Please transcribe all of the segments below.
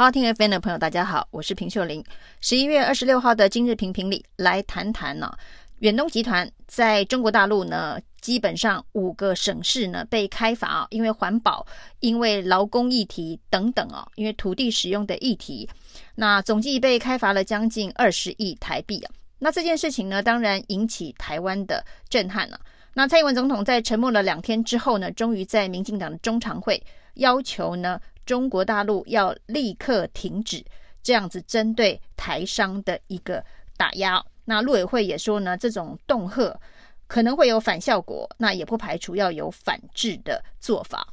好，听 FM 的朋友，大家好，我是平秀玲。十一月二十六号的今日评评里来谈谈呢、啊，远东集团在中国大陆呢，基本上五个省市呢被开罚啊，因为环保、因为劳工议题等等啊，因为土地使用的议题，那总计被开罚了将近二十亿台币啊。那这件事情呢，当然引起台湾的震撼了、啊。那蔡英文总统在沉默了两天之后呢，终于在民进党的中常会要求呢。中国大陆要立刻停止这样子针对台商的一个打压。那陆委会也说呢，这种恫吓可能会有反效果，那也不排除要有反制的做法。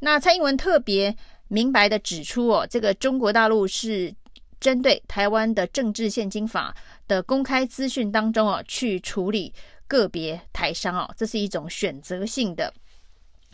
那蔡英文特别明白的指出哦，这个中国大陆是针对台湾的政治现金法的公开资讯当中哦，去处理个别台商哦，这是一种选择性的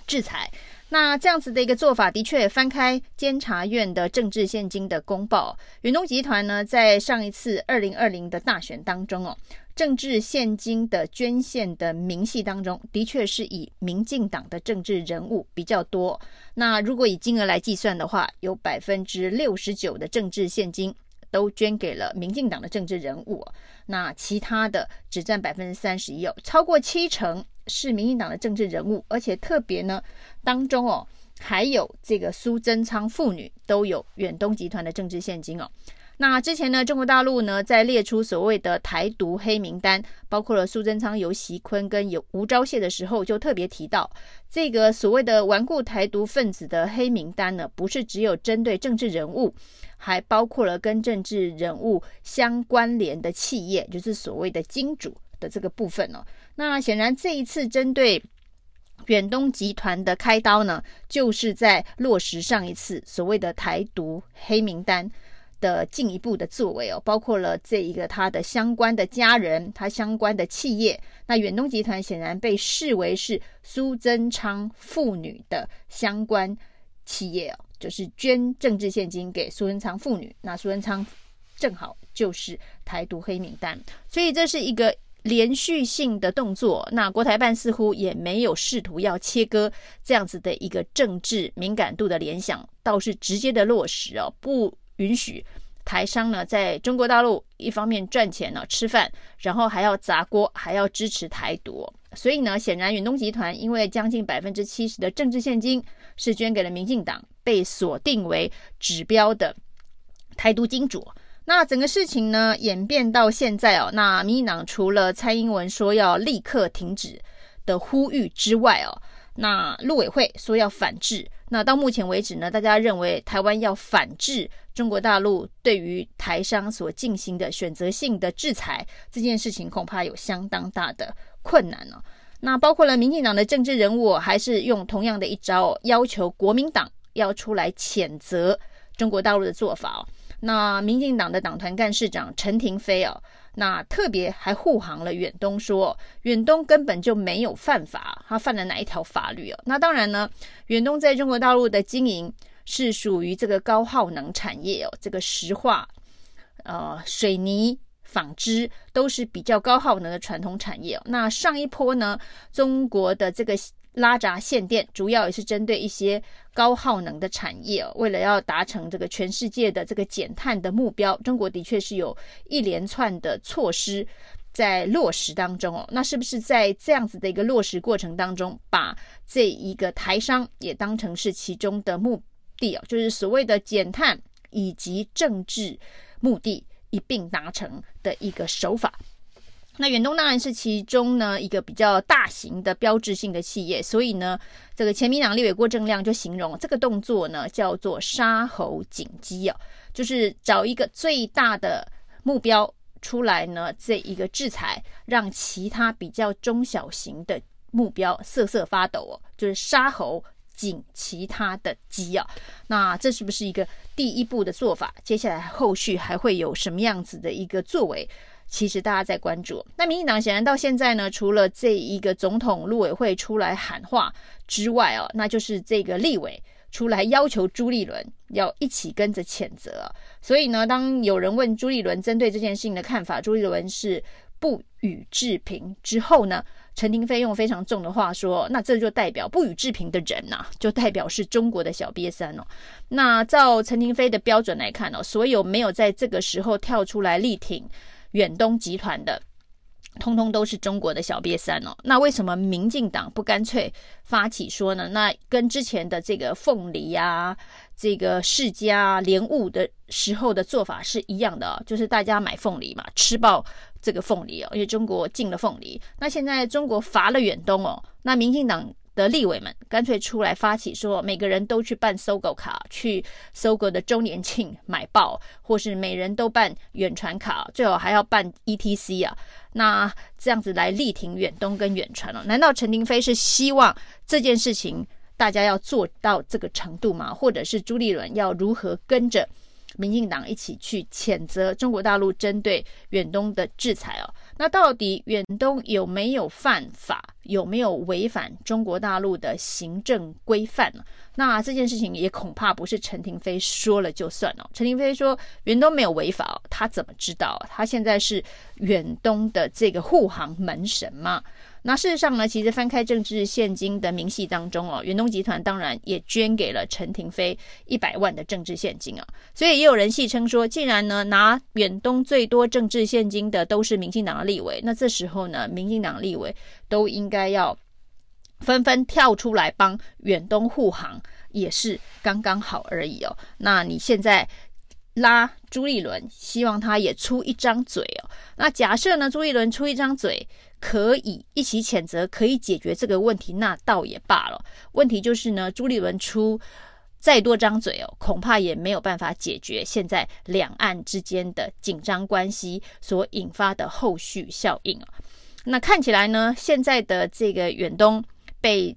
制裁。那这样子的一个做法，的确翻开监察院的政治献金的公报，远东集团呢，在上一次二零二零的大选当中哦，政治献金的捐献的明细当中，的确是以民进党的政治人物比较多。那如果以金额来计算的话，有百分之六十九的政治献金都捐给了民进党的政治人物，那其他的只占百分之三十一哦，超过七成。是民进党的政治人物，而且特别呢，当中哦还有这个苏贞昌父女都有远东集团的政治现金哦。那之前呢，中国大陆呢在列出所谓的台独黑名单，包括了苏贞昌、游锡堃跟有吴钊燮的时候，就特别提到这个所谓的顽固台独分子的黑名单呢，不是只有针对政治人物，还包括了跟政治人物相关联的企业，就是所谓的金主的这个部分哦。那显然，这一次针对远东集团的开刀呢，就是在落实上一次所谓的台独黑名单的进一步的作为哦，包括了这一个他的相关的家人，他相关的企业。那远东集团显然被视为是苏贞昌父女的相关企业哦，就是捐政治献金给苏贞昌父女。那苏贞昌正好就是台独黑名单，所以这是一个。连续性的动作，那国台办似乎也没有试图要切割这样子的一个政治敏感度的联想，倒是直接的落实哦，不允许台商呢在中国大陆一方面赚钱呢吃饭，然后还要砸锅，还要支持台独。所以呢，显然远东集团因为将近百分之七十的政治献金是捐给了民进党，被锁定为指标的台独金主。那整个事情呢，演变到现在哦，那民进党除了蔡英文说要立刻停止的呼吁之外哦，那陆委会说要反制。那到目前为止呢，大家认为台湾要反制中国大陆对于台商所进行的选择性的制裁这件事情，恐怕有相当大的困难哦。那包括了民进党的政治人物，还是用同样的一招，要求国民党要出来谴责中国大陆的做法哦。那民进党的党团干事长陈亭妃哦，那特别还护航了远东说，远东根本就没有犯法，他犯了哪一条法律哦？那当然呢，远东在中国大陆的经营是属于这个高耗能产业哦，这个石化、呃水泥、纺织都是比较高耗能的传统产业哦。那上一波呢，中国的这个。拉闸限电主要也是针对一些高耗能的产业哦，为了要达成这个全世界的这个减碳的目标，中国的确是有一连串的措施在落实当中哦。那是不是在这样子的一个落实过程当中，把这一个台商也当成是其中的目的哦？就是所谓的减碳以及政治目的一并达成的一个手法。那远东当然是其中呢一个比较大型的标志性的企业，所以呢，这个前民党立委郭正亮就形容这个动作呢叫做杀猴锦鸡哦，就是找一个最大的目标出来呢，这一个制裁，让其他比较中小型的目标瑟瑟发抖哦，就是杀猴锦其他的鸡啊，那这是不是一个第一步的做法？接下来后续还会有什么样子的一个作为？其实大家在关注，那民进党显然到现在呢，除了这一个总统陆委会出来喊话之外哦，那就是这个立委出来要求朱立伦要一起跟着谴责。所以呢，当有人问朱立伦针对这件事情的看法，朱立伦是不予置评之后呢，陈亭妃用非常重的话说，那这就代表不予置评的人呐、就代表是中国的小瘪三哦。那照陈亭妃的标准来看哦，所有没有在这个时候跳出来力挺远东集团的。通通都是中国的小瘪三哦，那为什么民进党不干脆发起说呢？那跟之前的这个凤梨啊、这个世家莲雾的时候的做法是一样的，就是大家买凤梨嘛，吃爆这个凤梨哦，因为中国禁了凤梨。那现在中国罚了远东哦，那民进党。的立委们干脆出来发起说，每个人都去办搜狗卡，去搜狗的周年庆买爆，或是每人都办远传卡，最好还要办 ETC 啊。那这样子来力挺远东跟远传哦？难道陈亭妃是希望这件事情大家要做到这个程度吗？或者是朱立伦要如何跟着民进党一起去谴责中国大陆针对远东的制裁哦？那到底远东有没有犯法？有没有违反中国大陆的行政规范呢？那这件事情也恐怕不是陈亭飞说了就算了。陈亭飞说远东没有违法，他怎么知道？他现在是远东的这个护航门神吗？那事实上呢，其实翻开政治献金的明细当中哦，远东集团当然也捐给了陈亭妃一百万的政治献金啊。所以也有人戏称说，既然呢拿远东最多政治献金的都是民进党的立委，那这时候呢，民进党立委都应该要纷纷跳出来帮远东护航，也是刚刚好而已哦。那你现在拉朱立伦，希望他也出一张嘴哦。那假设呢，朱立伦出一张嘴。可以一起谴责，可以解决这个问题，那倒也罢了。问题就是呢，朱立伦出再多张嘴哦，恐怕也没有办法解决现在两岸之间的紧张关系所引发的后续效应啊。那看起来呢，现在的这个远东被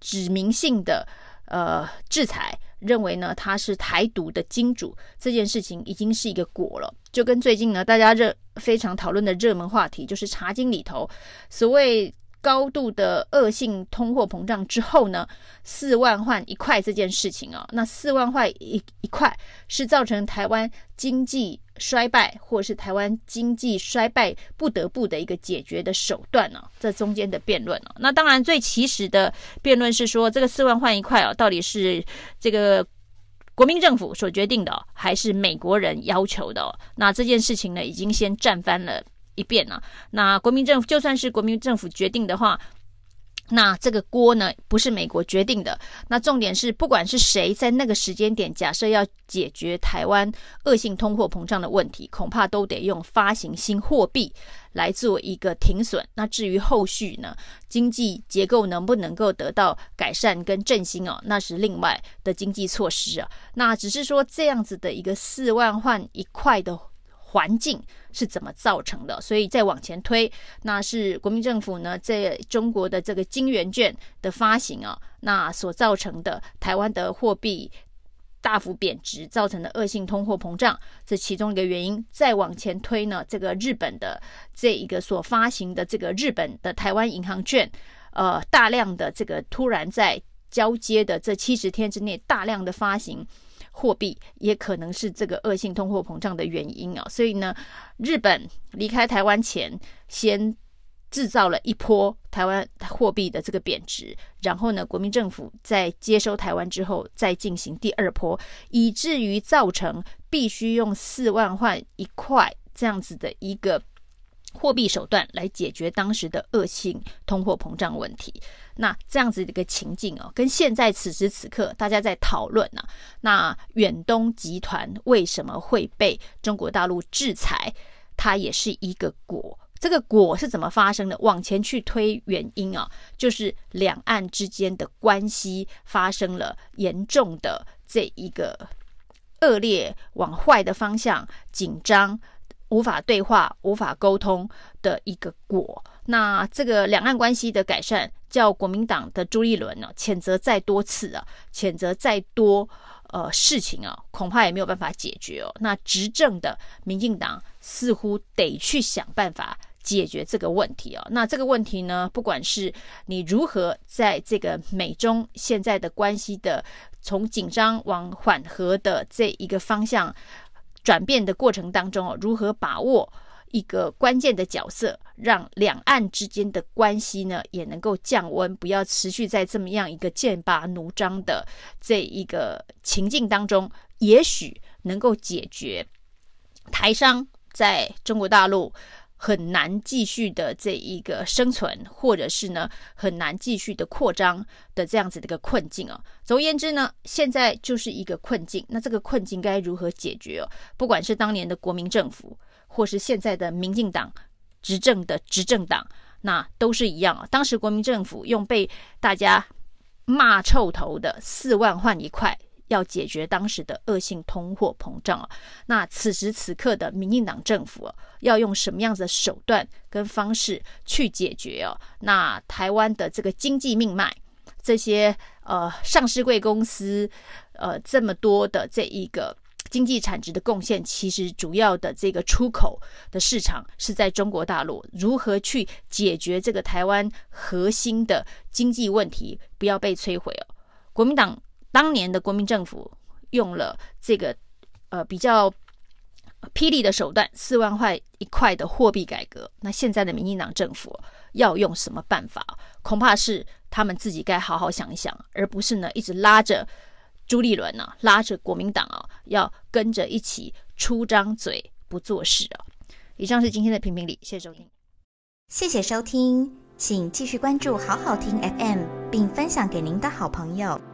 指名性的呃制裁。认为呢，他是台独的金主，这件事情已经是一个果了。就跟最近呢，大家热非常讨论的热门话题，就是茶经里头所谓。高度的恶性通货膨胀之后呢，四万换一块这件事情啊，那四万块一一块是造成台湾经济衰败，或是台湾经济衰败不得不的一个解决的手段呢？这中间的辩论啊，那当然最起始的辩论是说，这个四万换一块啊，到底是这个国民政府所决定的，还是美国人要求的？那这件事情呢，已经先站翻了。一遍啊，那国民政府就算是国民政府决定的话，那这个锅呢，不是美国决定的。那重点是，不管是谁在那个时间点，假设要解决台湾恶性通货膨胀的问题，恐怕都得用发行新货币来做一个停损。那至于后续呢，经济结构能不能够得到改善跟振兴哦，那是另外的经济措施啊。那只是说这样子的一个四万换一块的。环境是怎么造成的？所以再往前推，那是国民政府呢，在中国的这个金圆券的发行啊，那所造成的台湾的货币大幅贬值，造成的恶性通货膨胀，这其中一个原因。再往前推呢，这个日本的这一个所发行的这个日本的台湾银行券，呃，大量的这个突然在交接的这七十天之内大量的发行。货币也可能是这个恶性通货膨胀的原因啊，所以呢，日本离开台湾前，先制造了一波台湾货币的这个贬值，然后呢，国民政府在接收台湾之后，再进行第二波，以至于造成必须用四万换一块这样子的一个。货币手段来解决当时的恶性通货膨胀问题，那这样子的一个情境哦，跟现在此时此刻大家在讨论呢，那远东集团为什么会被中国大陆制裁？它也是一个果，这个果是怎么发生的？往前去推原因啊，就是两岸之间的关系发生了严重的这一个恶劣往坏的方向紧张。无法对话、无法沟通的一个果。那这个两岸关系的改善，叫国民党的朱立伦呢，谴责再多次啊，谴责再多呃事情啊，恐怕也没有办法解决哦。那执政的民进党似乎得去想办法解决这个问题哦。那这个问题呢，不管是你如何在这个美中现在的关系的从紧张往缓和的这一个方向。转变的过程当中哦，如何把握一个关键的角色，让两岸之间的关系呢也能够降温，不要持续在这么样一个剑拔弩张的这一个情境当中，也许能够解决台商在中国大陆很难继续的这一个生存，或者是呢很难继续的扩张的这样子的一个困境啊。总而言之呢，现在就是一个困境。那这个困境该如何解决哦？不管是当年的国民政府，或是现在的民进党执政的执政党，那都是一样啊。当时国民政府用被大家骂臭头的四万换一块。要解决当时的恶性通货膨胀啊，那此时此刻的民进党政府啊，要用什么样子的手段跟方式去解决哦？那台湾的这个经济命脉，这些呃上市贵公司，呃这么多的这一个经济产值的贡献，其实主要的这个出口的市场是在中国大陆。如何去解决这个台湾核心的经济问题，不要被摧毁哦？国民党。当年的国民政府用了这个呃比较霹雳的手段，四万块一块的货币改革。那现在的民进党政府要用什么办法？恐怕是他们自己该好好想一想，而不是呢一直拉着朱立伦呢，拉着国民党啊，要跟着一起出张嘴不做事啊。以上是今天的评评理，谢谢收听，谢谢收听，请继续关注好好听 FM，并分享给您的好朋友。